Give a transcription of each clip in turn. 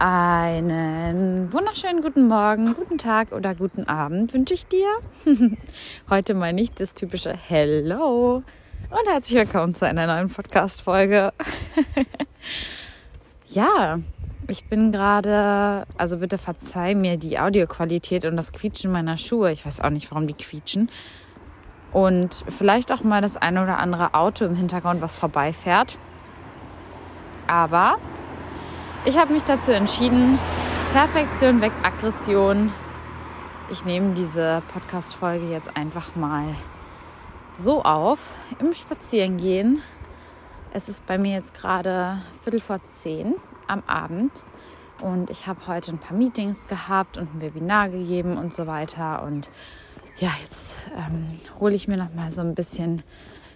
Einen wunderschönen guten Morgen, guten Tag oder guten Abend wünsche ich dir. Heute mal nicht das typische Hello und herzlich willkommen zu einer neuen Podcast-Folge. ja, ich bin gerade, also bitte verzeih mir die Audioqualität und das Quietschen meiner Schuhe. Ich weiß auch nicht, warum die quietschen. Und vielleicht auch mal das eine oder andere Auto im Hintergrund, was vorbeifährt. Aber ich habe mich dazu entschieden, Perfektion weg Aggression. Ich nehme diese Podcast-Folge jetzt einfach mal so auf im Spazierengehen. Es ist bei mir jetzt gerade Viertel vor zehn am Abend und ich habe heute ein paar Meetings gehabt und ein Webinar gegeben und so weiter. Und ja, jetzt ähm, hole ich mir noch mal so ein bisschen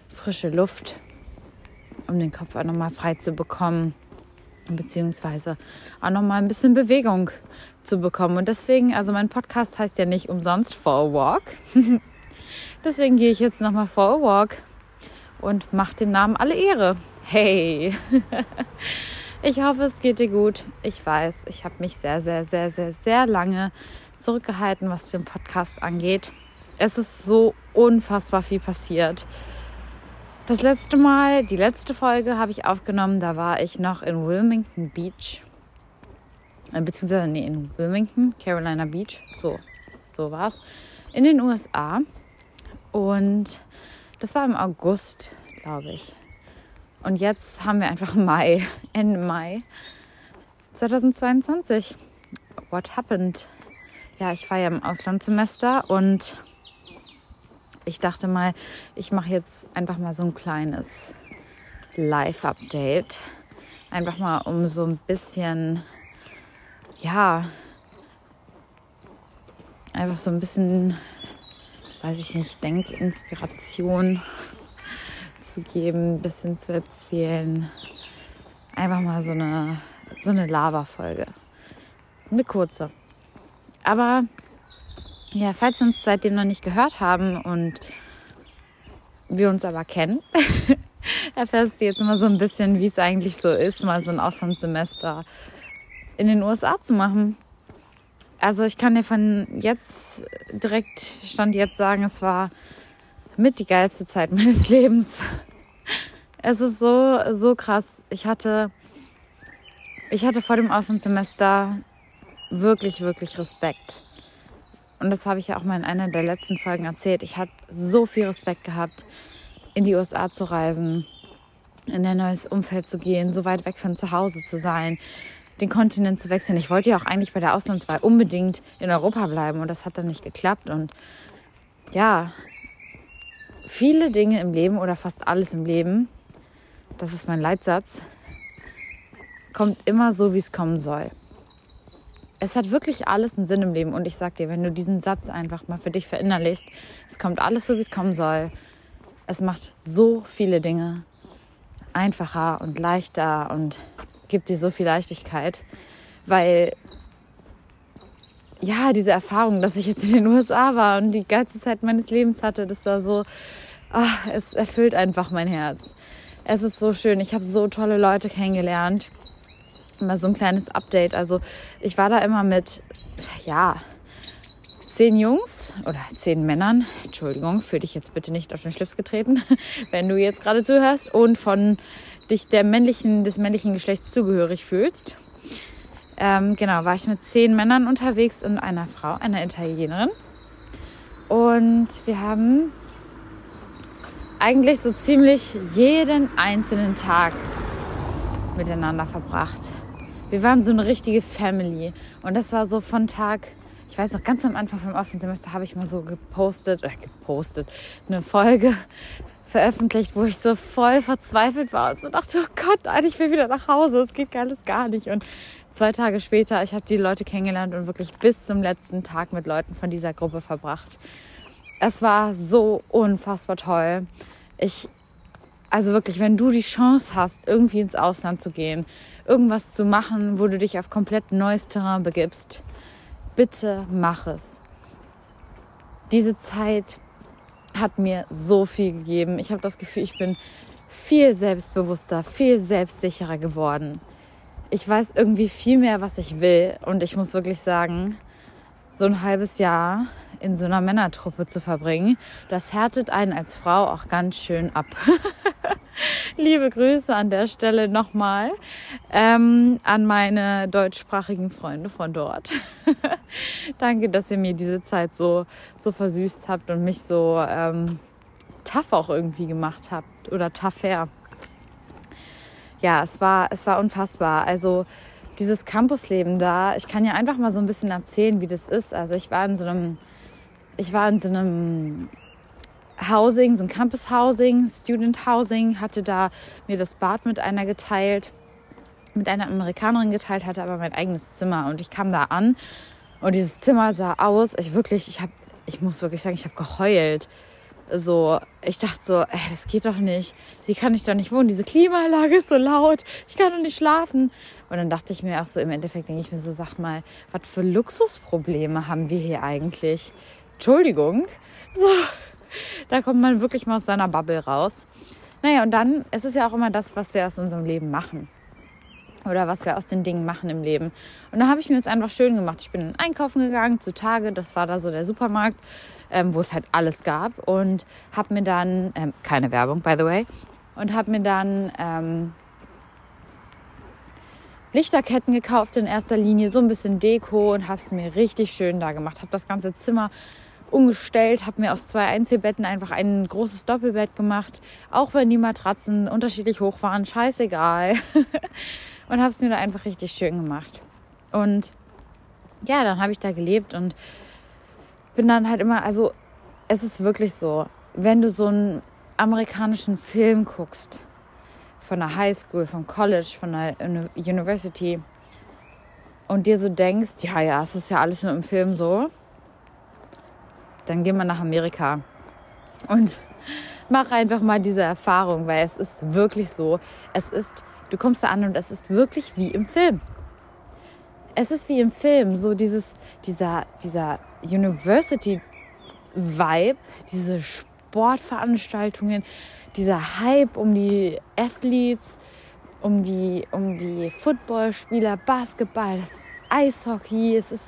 frische Luft, um den Kopf auch noch mal frei zu bekommen beziehungsweise auch noch mal ein bisschen Bewegung zu bekommen. Und deswegen, also mein Podcast heißt ja nicht umsonst For a Walk. deswegen gehe ich jetzt noch mal For a Walk und mache dem Namen alle Ehre. Hey, ich hoffe, es geht dir gut. Ich weiß, ich habe mich sehr, sehr, sehr, sehr, sehr lange zurückgehalten, was den Podcast angeht. Es ist so unfassbar viel passiert. Das letzte Mal, die letzte Folge habe ich aufgenommen, da war ich noch in Wilmington Beach. Äh, beziehungsweise, nee, in Wilmington, Carolina Beach. So, so war es. In den USA. Und das war im August, glaube ich. Und jetzt haben wir einfach Mai, Ende Mai 2022. What happened? Ja, ich war ja im Auslandssemester und ich dachte mal, ich mache jetzt einfach mal so ein kleines Live-Update. Einfach mal, um so ein bisschen, ja, einfach so ein bisschen, weiß ich nicht, Denkinspiration zu geben, ein bisschen zu erzählen. Einfach mal so eine, so eine Lava-Folge. Eine kurze. Aber ja, falls wir uns seitdem noch nicht gehört haben und wir uns aber kennen, erfährst du jetzt mal so ein bisschen, wie es eigentlich so ist, mal so ein Auslandssemester in den USA zu machen. Also ich kann dir von jetzt direkt stand jetzt sagen, es war mit die geilste Zeit meines Lebens. Es ist so so krass. Ich hatte ich hatte vor dem Auslandssemester wirklich wirklich Respekt und das habe ich ja auch mal in einer der letzten Folgen erzählt, ich habe so viel Respekt gehabt, in die USA zu reisen, in ein neues Umfeld zu gehen, so weit weg von zu Hause zu sein, den Kontinent zu wechseln. Ich wollte ja auch eigentlich bei der Auslandswahl unbedingt in Europa bleiben und das hat dann nicht geklappt. Und ja, viele Dinge im Leben oder fast alles im Leben, das ist mein Leitsatz, kommt immer so, wie es kommen soll es hat wirklich alles einen Sinn im Leben. Und ich sag dir, wenn du diesen Satz einfach mal für dich verinnerlichst, es kommt alles so, wie es kommen soll. Es macht so viele Dinge einfacher und leichter und gibt dir so viel Leichtigkeit, weil ja, diese Erfahrung, dass ich jetzt in den USA war und die ganze Zeit meines Lebens hatte, das war so, ach, es erfüllt einfach mein Herz. Es ist so schön. Ich habe so tolle Leute kennengelernt mal so ein kleines Update. Also ich war da immer mit, ja, zehn Jungs oder zehn Männern, Entschuldigung, für dich jetzt bitte nicht auf den Schlips getreten, wenn du jetzt gerade zuhörst und von dich der männlichen, des männlichen Geschlechts zugehörig fühlst. Ähm, genau, war ich mit zehn Männern unterwegs und einer Frau, einer Italienerin. Und wir haben eigentlich so ziemlich jeden einzelnen Tag miteinander verbracht. Wir waren so eine richtige Family. Und das war so von Tag, ich weiß noch, ganz am Anfang vom Auslandssemester habe ich mal so gepostet, äh, gepostet, eine Folge veröffentlicht, wo ich so voll verzweifelt war und so dachte, oh Gott, eigentlich will wieder nach Hause, es geht alles gar nicht. Und zwei Tage später, ich habe die Leute kennengelernt und wirklich bis zum letzten Tag mit Leuten von dieser Gruppe verbracht. Es war so unfassbar toll. Ich, also wirklich, wenn du die Chance hast, irgendwie ins Ausland zu gehen, irgendwas zu machen, wo du dich auf komplett neues Terrain begibst, bitte mach es. Diese Zeit hat mir so viel gegeben. Ich habe das Gefühl, ich bin viel selbstbewusster, viel selbstsicherer geworden. ich weiß irgendwie viel mehr, was ich will. Und ich muss wirklich sagen, so ein halbes Jahr in so einer Männertruppe zu verbringen, das härtet einen als Frau auch ganz schön ab. Liebe Grüße an der Stelle nochmal ähm, an meine deutschsprachigen Freunde von dort. Danke, dass ihr mir diese Zeit so, so versüßt habt und mich so ähm, tough auch irgendwie gemacht habt oder tougher. Ja, es war, es war unfassbar. Also dieses Campusleben da, ich kann ja einfach mal so ein bisschen erzählen, wie das ist. Also ich war in so einem, ich war in so einem Housing, so ein Campus Housing, Student Housing, hatte da mir das Bad mit einer geteilt, mit einer Amerikanerin geteilt, hatte aber mein eigenes Zimmer und ich kam da an und dieses Zimmer sah aus, ich wirklich, ich habe, ich muss wirklich sagen, ich habe geheult. So, ich dachte so, ey, das geht doch nicht. Hier kann ich doch nicht wohnen. Diese Klimaanlage ist so laut. Ich kann doch nicht schlafen. Und dann dachte ich mir auch so, im Endeffekt denke ich mir so, sag mal, was für Luxusprobleme haben wir hier eigentlich? Entschuldigung. So, da kommt man wirklich mal aus seiner Bubble raus. Naja, und dann ist es ja auch immer das, was wir aus unserem Leben machen. Oder was wir aus den Dingen machen im Leben. Und da habe ich mir es einfach schön gemacht. Ich bin einkaufen gegangen zu Tage, das war da so der Supermarkt, ähm, wo es halt alles gab. Und habe mir dann, ähm, keine Werbung, by the way, und habe mir dann ähm, Lichterketten gekauft in erster Linie, so ein bisschen Deko und habe es mir richtig schön da gemacht. Habe das ganze Zimmer umgestellt, habe mir aus zwei Einzelbetten einfach ein großes Doppelbett gemacht, auch wenn die Matratzen unterschiedlich hoch waren, scheißegal. und habe es mir da einfach richtig schön gemacht. Und ja, dann habe ich da gelebt und bin dann halt immer, also es ist wirklich so, wenn du so einen amerikanischen Film guckst, von der Highschool, vom College, von der University und dir so denkst, ja, ja, es ist ja alles nur im Film so, dann geh mal nach Amerika und mach einfach mal diese Erfahrung, weil es ist wirklich so. Es ist, du kommst da an und es ist wirklich wie im Film. Es ist wie im Film, so dieses, dieser, dieser University-Vibe, diese Sportveranstaltungen, dieser Hype um die Athletes, um die, um die Footballspieler, Basketball, das ist Eishockey, es ist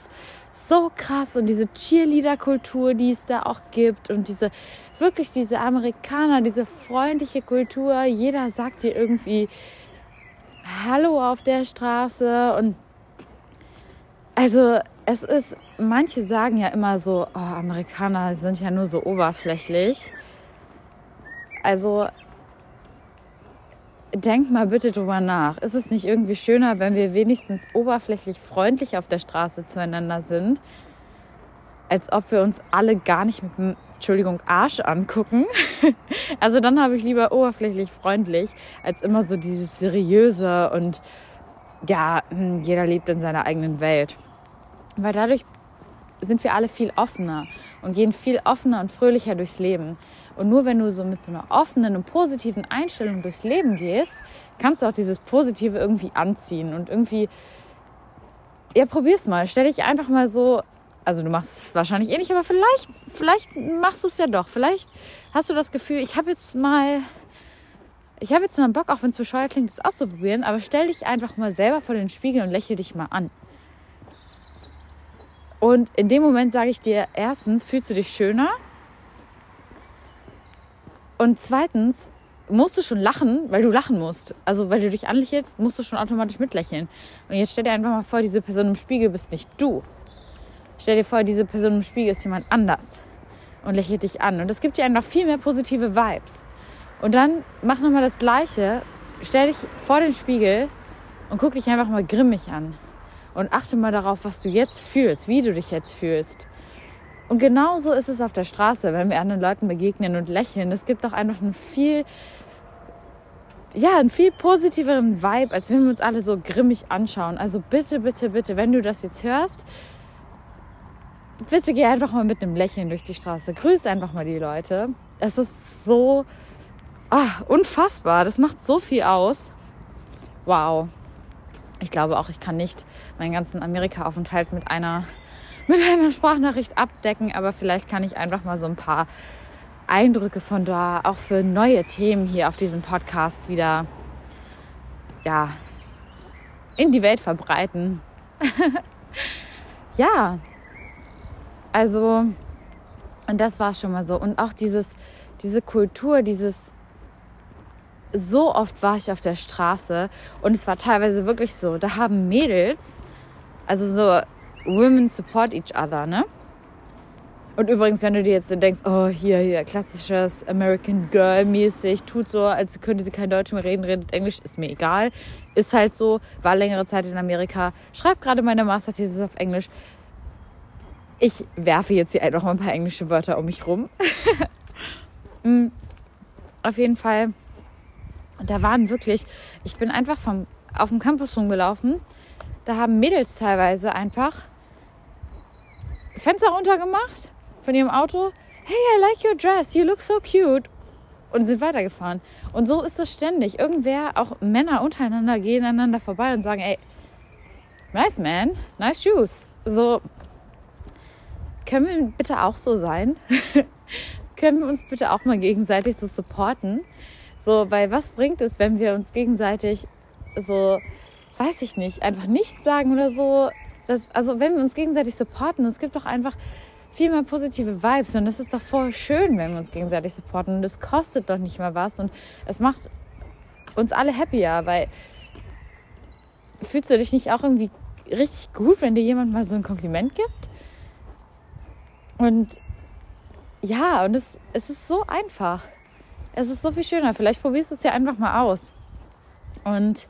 so krass und diese Cheerleader-Kultur, die es da auch gibt und diese wirklich diese Amerikaner, diese freundliche Kultur. Jeder sagt dir irgendwie Hallo auf der Straße und also es ist, manche sagen ja immer so, oh, Amerikaner sind ja nur so oberflächlich. Also denk mal bitte drüber nach. Ist es nicht irgendwie schöner, wenn wir wenigstens oberflächlich freundlich auf der Straße zueinander sind, als ob wir uns alle gar nicht mit dem, Entschuldigung, Arsch angucken? also dann habe ich lieber oberflächlich freundlich, als immer so dieses seriöse und ja, hm, jeder lebt in seiner eigenen Welt. Weil dadurch sind wir alle viel offener und gehen viel offener und fröhlicher durchs Leben. Und nur wenn du so mit so einer offenen und positiven Einstellung durchs Leben gehst, kannst du auch dieses Positive irgendwie anziehen und irgendwie, ja, probier's mal. Stell dich einfach mal so, also du machst es wahrscheinlich eh nicht, aber vielleicht, vielleicht machst du es ja doch. Vielleicht hast du das Gefühl, ich habe jetzt mal, ich habe jetzt mal Bock, auch wenn es bescheuert klingt, das auszuprobieren, aber stell dich einfach mal selber vor den Spiegel und lächel dich mal an. Und in dem Moment sage ich dir, erstens fühlst du dich schöner und zweitens musst du schon lachen, weil du lachen musst. Also weil du dich anlächelst, musst du schon automatisch mitlächeln. Und jetzt stell dir einfach mal vor, diese Person im Spiegel bist nicht du. Stell dir vor, diese Person im Spiegel ist jemand anders und lächelt dich an. Und es gibt dir einfach viel mehr positive Vibes. Und dann mach nochmal das Gleiche. Stell dich vor den Spiegel und guck dich einfach mal grimmig an. Und achte mal darauf, was du jetzt fühlst, wie du dich jetzt fühlst. Und genauso ist es auf der Straße, wenn wir anderen Leuten begegnen und lächeln. Es gibt doch einfach einen viel, ja, einen viel positiveren Vibe, als wenn wir uns alle so grimmig anschauen. Also bitte, bitte, bitte, wenn du das jetzt hörst, bitte geh einfach mal mit einem Lächeln durch die Straße. Grüß einfach mal die Leute. Es ist so ah, unfassbar. Das macht so viel aus. Wow. Ich glaube auch, ich kann nicht meinen ganzen Amerika-Aufenthalt mit einer mit einer Sprachnachricht abdecken, aber vielleicht kann ich einfach mal so ein paar Eindrücke von da auch für neue Themen hier auf diesem Podcast wieder ja, in die Welt verbreiten. ja, also, und das war schon mal so. Und auch dieses, diese Kultur, dieses, so oft war ich auf der Straße und es war teilweise wirklich so, da haben Mädels, also so Women support each other, ne? Und übrigens, wenn du dir jetzt denkst, oh, hier, hier, klassisches American Girl mäßig, tut so, als könnte sie kein Deutsch mehr reden, redet Englisch, ist mir egal. Ist halt so, war längere Zeit in Amerika, schreibt gerade meine Masterthesis auf Englisch. Ich werfe jetzt hier einfach mal ein paar englische Wörter um mich rum. Mm, auf jeden Fall, da waren wirklich, ich bin einfach vom, auf dem Campus rumgelaufen. Da haben Mädels teilweise einfach Fenster runtergemacht von ihrem Auto. Hey, I like your dress. You look so cute. Und sind weitergefahren. Und so ist es ständig. Irgendwer, auch Männer untereinander, gehen aneinander vorbei und sagen, ey, nice man, nice shoes. So, können wir bitte auch so sein? können wir uns bitte auch mal gegenseitig so supporten? So, weil was bringt es, wenn wir uns gegenseitig so, weiß ich nicht, einfach nichts sagen oder so. Das, also wenn wir uns gegenseitig supporten, es gibt doch einfach viel mehr positive Vibes und das ist doch voll schön, wenn wir uns gegenseitig supporten und es kostet doch nicht mal was und es macht uns alle happier, weil fühlst du dich nicht auch irgendwie richtig gut, wenn dir jemand mal so ein Kompliment gibt? Und ja, und es, es ist so einfach. Es ist so viel schöner. Vielleicht probierst du es ja einfach mal aus. Und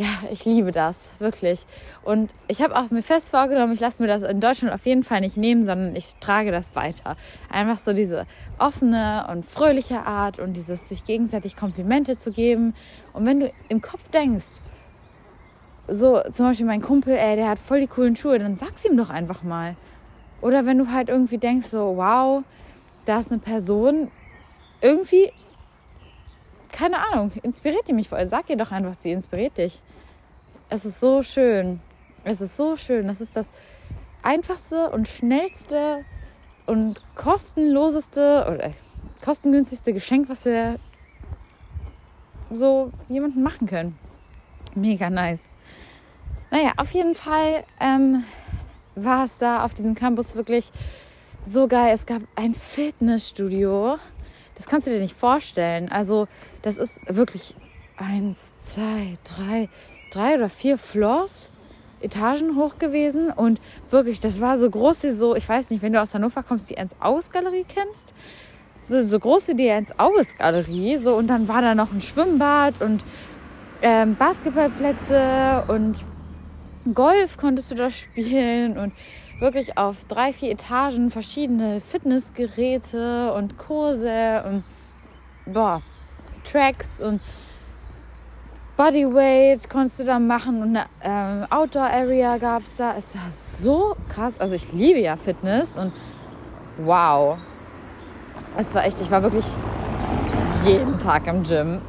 ja, ich liebe das, wirklich. Und ich habe auch mir fest vorgenommen, ich lasse mir das in Deutschland auf jeden Fall nicht nehmen, sondern ich trage das weiter. Einfach so diese offene und fröhliche Art und dieses sich gegenseitig Komplimente zu geben. Und wenn du im Kopf denkst, so zum Beispiel mein Kumpel, ey, der hat voll die coolen Schuhe, dann sag's ihm doch einfach mal. Oder wenn du halt irgendwie denkst, so, wow, da ist eine Person, irgendwie keine Ahnung, inspiriert die mich voll. Sag ihr doch einfach, sie inspiriert dich. Es ist so schön. Es ist so schön. Das ist das einfachste und schnellste und kostenloseste oder kostengünstigste Geschenk, was wir so jemandem machen können. Mega nice. Naja, auf jeden Fall ähm, war es da auf diesem Campus wirklich so geil. Es gab ein Fitnessstudio das kannst du dir nicht vorstellen. Also das ist wirklich eins, zwei, drei, drei oder vier Floors, Etagen hoch gewesen und wirklich, das war so groß wie so, ich weiß nicht, wenn du aus Hannover kommst, die Ernst-August-Galerie kennst, so, so groß wie die Ernst-August-Galerie, so und dann war da noch ein Schwimmbad und ähm, Basketballplätze und Golf konntest du da spielen und wirklich auf drei, vier Etagen verschiedene Fitnessgeräte und Kurse und boah, Tracks und Bodyweight konntest du da machen und eine ähm, Outdoor-Area gab es da. Es war so krass. Also ich liebe ja Fitness und wow. Es war echt, ich war wirklich jeden Tag im Gym.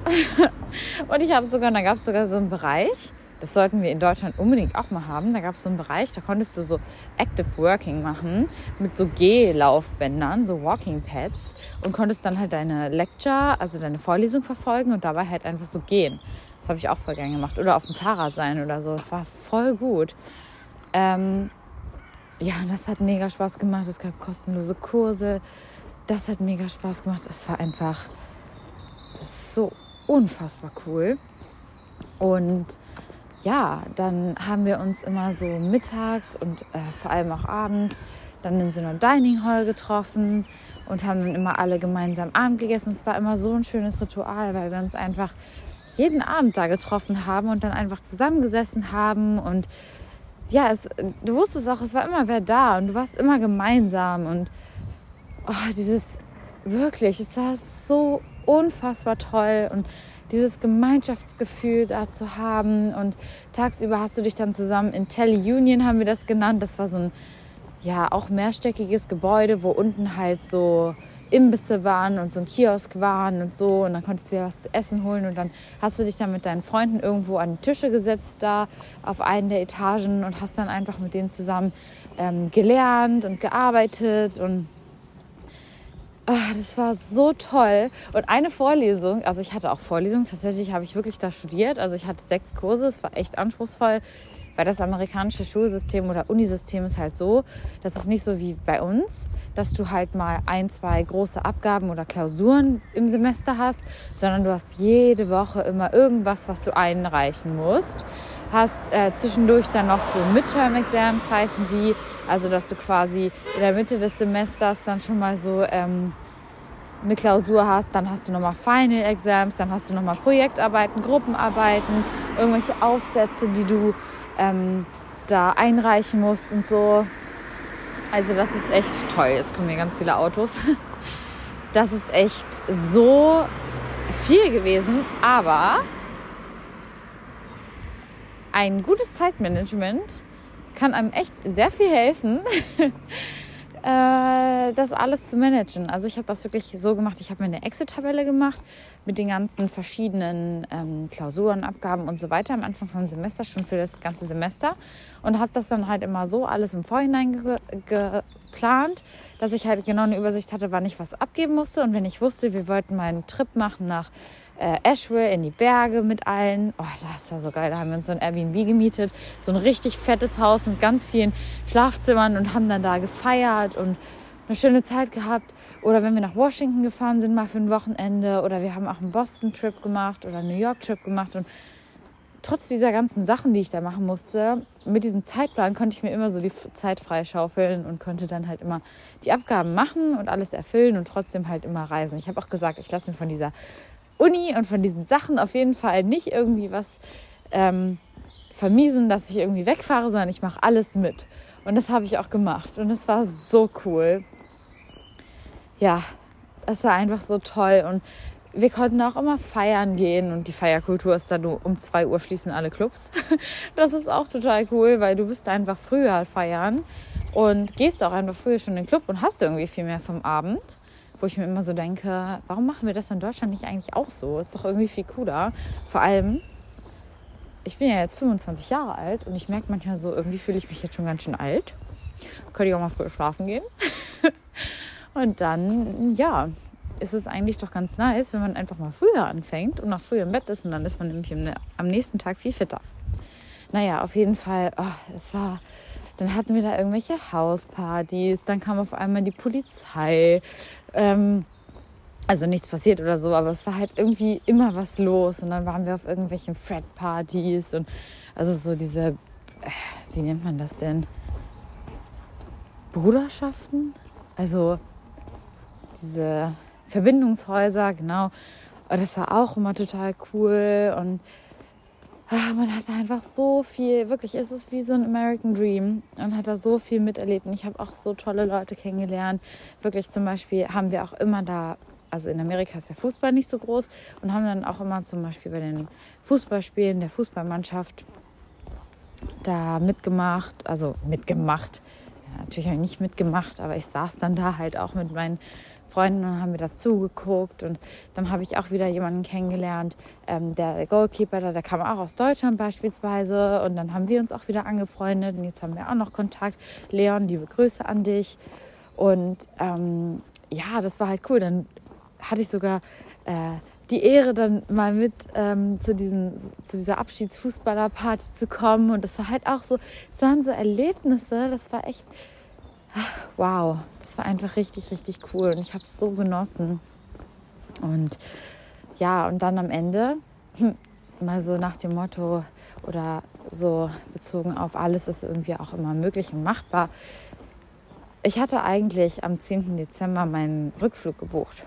und ich habe sogar, da gab es sogar so einen Bereich, das sollten wir in Deutschland unbedingt auch mal haben. Da gab es so einen Bereich, da konntest du so Active Working machen mit so Geh-Laufbändern, so Walking Pads und konntest dann halt deine Lecture, also deine Vorlesung verfolgen und dabei halt einfach so gehen. Das habe ich auch voll gern gemacht. Oder auf dem Fahrrad sein oder so. Das war voll gut. Ähm, ja, das hat mega Spaß gemacht. Es gab kostenlose Kurse. Das hat mega Spaß gemacht. Es war einfach so unfassbar cool. Und ja, dann haben wir uns immer so mittags und äh, vor allem auch abends dann in so einer Dining Hall getroffen und haben dann immer alle gemeinsam Abend gegessen. Es war immer so ein schönes Ritual, weil wir uns einfach jeden Abend da getroffen haben und dann einfach zusammengesessen haben und ja, es, du wusstest auch, es war immer wer da und du warst immer gemeinsam und oh, dieses wirklich, es war so unfassbar toll und dieses Gemeinschaftsgefühl da zu haben. Und tagsüber hast du dich dann zusammen in Teleunion, haben wir das genannt. Das war so ein, ja, auch mehrstöckiges Gebäude, wo unten halt so Imbisse waren und so ein Kiosk waren und so. Und dann konntest du dir was zu essen holen. Und dann hast du dich dann mit deinen Freunden irgendwo an die Tische gesetzt, da auf einen der Etagen und hast dann einfach mit denen zusammen ähm, gelernt und gearbeitet. Und Ach, das war so toll. Und eine Vorlesung, also ich hatte auch Vorlesungen, tatsächlich habe ich wirklich da studiert. Also ich hatte sechs Kurse, es war echt anspruchsvoll, weil das amerikanische Schulsystem oder Unisystem ist halt so, das ist nicht so wie bei uns, dass du halt mal ein, zwei große Abgaben oder Klausuren im Semester hast, sondern du hast jede Woche immer irgendwas, was du einreichen musst. Hast äh, zwischendurch dann noch so Midterm-Exams heißen die, also dass du quasi in der Mitte des Semesters dann schon mal so ähm, eine Klausur hast, dann hast du nochmal Final Exams, dann hast du nochmal Projektarbeiten, Gruppenarbeiten, irgendwelche Aufsätze, die du ähm, da einreichen musst und so. Also das ist echt toll. Jetzt kommen hier ganz viele Autos. Das ist echt so viel gewesen, aber ein gutes Zeitmanagement kann einem echt sehr viel helfen, äh, das alles zu managen. Also ich habe das wirklich so gemacht, ich habe mir eine Exit-Tabelle gemacht mit den ganzen verschiedenen ähm, Klausuren, Abgaben und so weiter. Am Anfang vom Semester, schon für das ganze Semester. Und habe das dann halt immer so alles im Vorhinein ge geplant, dass ich halt genau eine Übersicht hatte, wann ich was abgeben musste. Und wenn ich wusste, wir wollten mal einen Trip machen nach äh, Asheville in die Berge mit allen. Oh, das war so geil. Da haben wir uns so ein Airbnb gemietet. So ein richtig fettes Haus mit ganz vielen Schlafzimmern und haben dann da gefeiert und eine schöne Zeit gehabt. Oder wenn wir nach Washington gefahren sind, mal für ein Wochenende. Oder wir haben auch einen Boston-Trip gemacht oder einen New York-Trip gemacht. Und trotz dieser ganzen Sachen, die ich da machen musste, mit diesem Zeitplan konnte ich mir immer so die Zeit freischaufeln und konnte dann halt immer die Abgaben machen und alles erfüllen und trotzdem halt immer reisen. Ich habe auch gesagt, ich lasse mir von dieser Uni und von diesen Sachen auf jeden Fall nicht irgendwie was ähm, vermiesen, dass ich irgendwie wegfahre, sondern ich mache alles mit. Und das habe ich auch gemacht. Und es war so cool. Ja, es war einfach so toll. Und wir konnten auch immer feiern gehen. Und die Feierkultur ist dann nur um 2 Uhr schließen alle Clubs. Das ist auch total cool, weil du bist einfach früher feiern und gehst auch einfach früher schon in den Club und hast irgendwie viel mehr vom Abend wo ich mir immer so denke, warum machen wir das in Deutschland nicht eigentlich auch so? Ist doch irgendwie viel cooler. Vor allem, ich bin ja jetzt 25 Jahre alt und ich merke manchmal so, irgendwie fühle ich mich jetzt schon ganz schön alt. Könnte ich auch mal früher schlafen gehen. und dann, ja, ist es eigentlich doch ganz nice, wenn man einfach mal früher anfängt und noch früher im Bett ist und dann ist man nämlich am nächsten Tag viel fitter. Naja, auf jeden Fall, oh, es war dann hatten wir da irgendwelche Hauspartys, dann kam auf einmal die Polizei. Ähm, also nichts passiert oder so, aber es war halt irgendwie immer was los. Und dann waren wir auf irgendwelchen Fred-Partys und also so diese, äh, wie nennt man das denn? Bruderschaften? Also diese Verbindungshäuser, genau. Und das war auch immer total cool. Und ach, man hat einfach so viel, wirklich ist es wie so ein American Dream und hat da so viel miterlebt. Und ich habe auch so tolle Leute kennengelernt. Wirklich zum Beispiel haben wir auch immer da, also in Amerika ist der Fußball nicht so groß und haben dann auch immer zum Beispiel bei den Fußballspielen der Fußballmannschaft da mitgemacht, also mitgemacht. Ja, natürlich habe ich nicht mitgemacht, aber ich saß dann da halt auch mit meinen Freunden und haben wir dazu geguckt. Und dann habe ich auch wieder jemanden kennengelernt, ähm, der Goalkeeper, der, der kam auch aus Deutschland beispielsweise. Und dann haben wir uns auch wieder angefreundet. Und jetzt haben wir auch noch Kontakt. Leon, liebe Grüße an dich. Und ähm, ja, das war halt cool. Dann hatte ich sogar äh, die Ehre, dann mal mit ähm, zu, diesen, zu dieser Abschiedsfußballerparty zu kommen. Und das war halt auch so, es waren so Erlebnisse, das war echt wow, das war einfach richtig, richtig cool und ich habe es so genossen. Und ja, und dann am Ende, hm, mal so nach dem Motto oder so bezogen auf alles ist irgendwie auch immer möglich und machbar. Ich hatte eigentlich am 10. Dezember meinen Rückflug gebucht.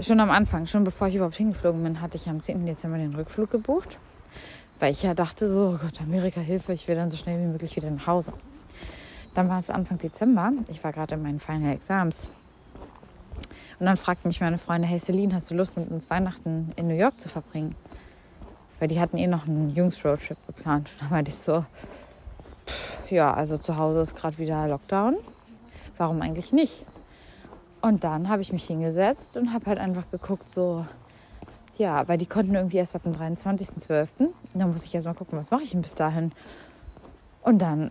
Schon am Anfang, schon bevor ich überhaupt hingeflogen bin, hatte ich am 10. Dezember den Rückflug gebucht. Weil ich ja dachte so, oh Gott, Amerika, Hilfe, ich will dann so schnell wie möglich wieder nach Hause. Dann war es Anfang Dezember. Ich war gerade in meinen Final Exams. Und dann fragten mich meine Freunde, hey Celine, hast du Lust mit uns Weihnachten in New York zu verbringen? Weil die hatten eh noch einen Jungs-Roadtrip geplant. Und dann meinte ich so, pff, ja, also zu Hause ist gerade wieder Lockdown. Warum eigentlich nicht? Und dann habe ich mich hingesetzt und habe halt einfach geguckt, so, ja, weil die konnten irgendwie erst ab dem 23.12. Und dann muss ich erst mal gucken, was mache ich denn bis dahin? Und dann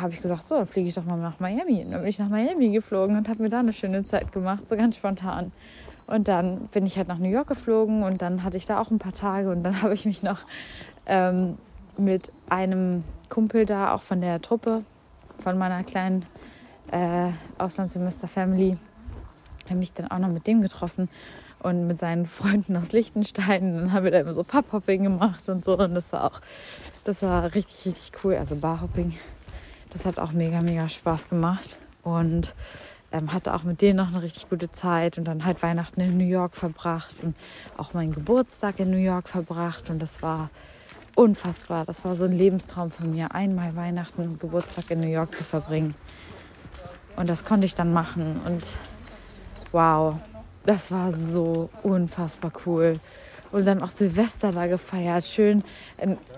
habe ich gesagt, so, dann fliege ich doch mal nach Miami. Und dann bin ich nach Miami geflogen und habe mir da eine schöne Zeit gemacht, so ganz spontan. Und dann bin ich halt nach New York geflogen und dann hatte ich da auch ein paar Tage und dann habe ich mich noch ähm, mit einem Kumpel da, auch von der Truppe, von meiner kleinen äh, Auslandssemester-Family, habe mich dann auch noch mit dem getroffen und mit seinen Freunden aus Liechtenstein. Dann haben wir da immer so Pub-Hopping gemacht und so. Und das war auch, das war richtig, richtig cool. Also Bar-Hopping, das hat auch mega, mega Spaß gemacht. Und ähm, hatte auch mit denen noch eine richtig gute Zeit und dann halt Weihnachten in New York verbracht und auch meinen Geburtstag in New York verbracht. Und das war unfassbar. Das war so ein Lebenstraum von mir, einmal Weihnachten und Geburtstag in New York zu verbringen. Und das konnte ich dann machen. Und wow, das war so unfassbar cool. Und dann auch Silvester da gefeiert. Schön.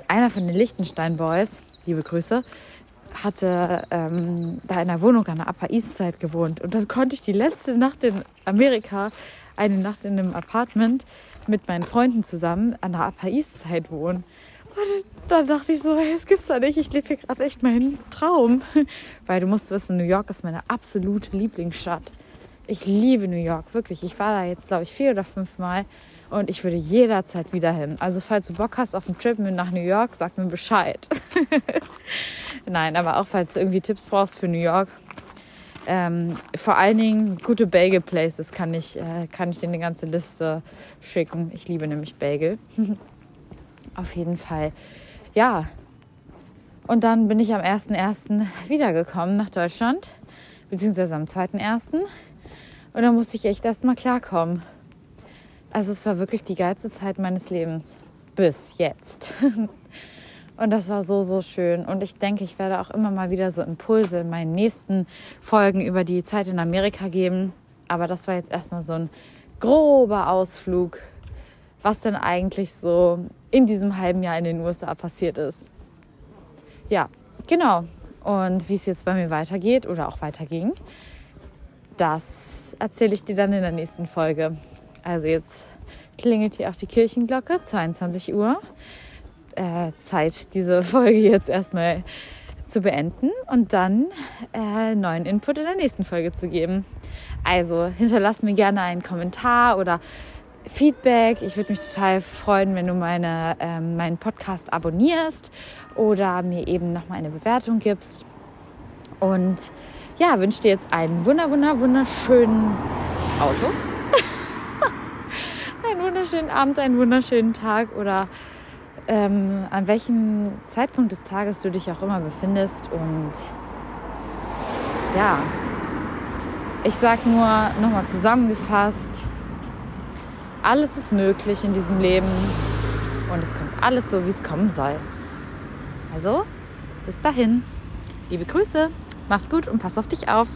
Einer von den Lichtenstein Boys, liebe Grüße, hatte ähm, da in der Wohnung an der Upper East Side gewohnt. Und dann konnte ich die letzte Nacht in Amerika, eine Nacht in einem Apartment mit meinen Freunden zusammen an der Upper East Side wohnen. Und dann dachte ich so, hey, das gibt's da nicht. Ich lebe hier gerade echt meinen Traum. Weil du musst wissen, New York ist meine absolute Lieblingsstadt. Ich liebe New York, wirklich. Ich war da jetzt, glaube ich, vier oder fünf Mal und ich würde jederzeit wieder hin. Also falls du Bock hast auf einen Trip nach New York, sag mir Bescheid. Nein, aber auch falls du irgendwie Tipps brauchst für New York. Ähm, vor allen Dingen gute Bagel Places kann ich, äh, kann ich dir eine ganze Liste schicken. Ich liebe nämlich Bagel. auf jeden Fall. Ja. Und dann bin ich am 1.1. wiedergekommen nach Deutschland, beziehungsweise am 2.1. Und da musste ich echt erstmal klarkommen. Also es war wirklich die geilste Zeit meines Lebens. Bis jetzt. Und das war so, so schön. Und ich denke, ich werde auch immer mal wieder so Impulse in meinen nächsten Folgen über die Zeit in Amerika geben. Aber das war jetzt erstmal so ein grober Ausflug, was denn eigentlich so in diesem halben Jahr in den USA passiert ist. Ja, genau. Und wie es jetzt bei mir weitergeht oder auch weiterging, das erzähle ich dir dann in der nächsten Folge. Also jetzt klingelt hier auch die Kirchenglocke, 22 Uhr. Äh, Zeit, diese Folge jetzt erstmal zu beenden und dann äh, neuen Input in der nächsten Folge zu geben. Also hinterlass mir gerne einen Kommentar oder Feedback. Ich würde mich total freuen, wenn du meine, ähm, meinen Podcast abonnierst oder mir eben noch mal eine Bewertung gibst. Und ja, wünsche dir jetzt einen wunder, wunder, wunderschönen Auto. Wunderschönen Abend, einen wunderschönen Tag oder ähm, an welchem Zeitpunkt des Tages du dich auch immer befindest. Und ja, ich sage nur nochmal zusammengefasst, alles ist möglich in diesem Leben und es kommt alles so, wie es kommen soll. Also, bis dahin. Liebe Grüße. Mach's gut und pass auf dich auf.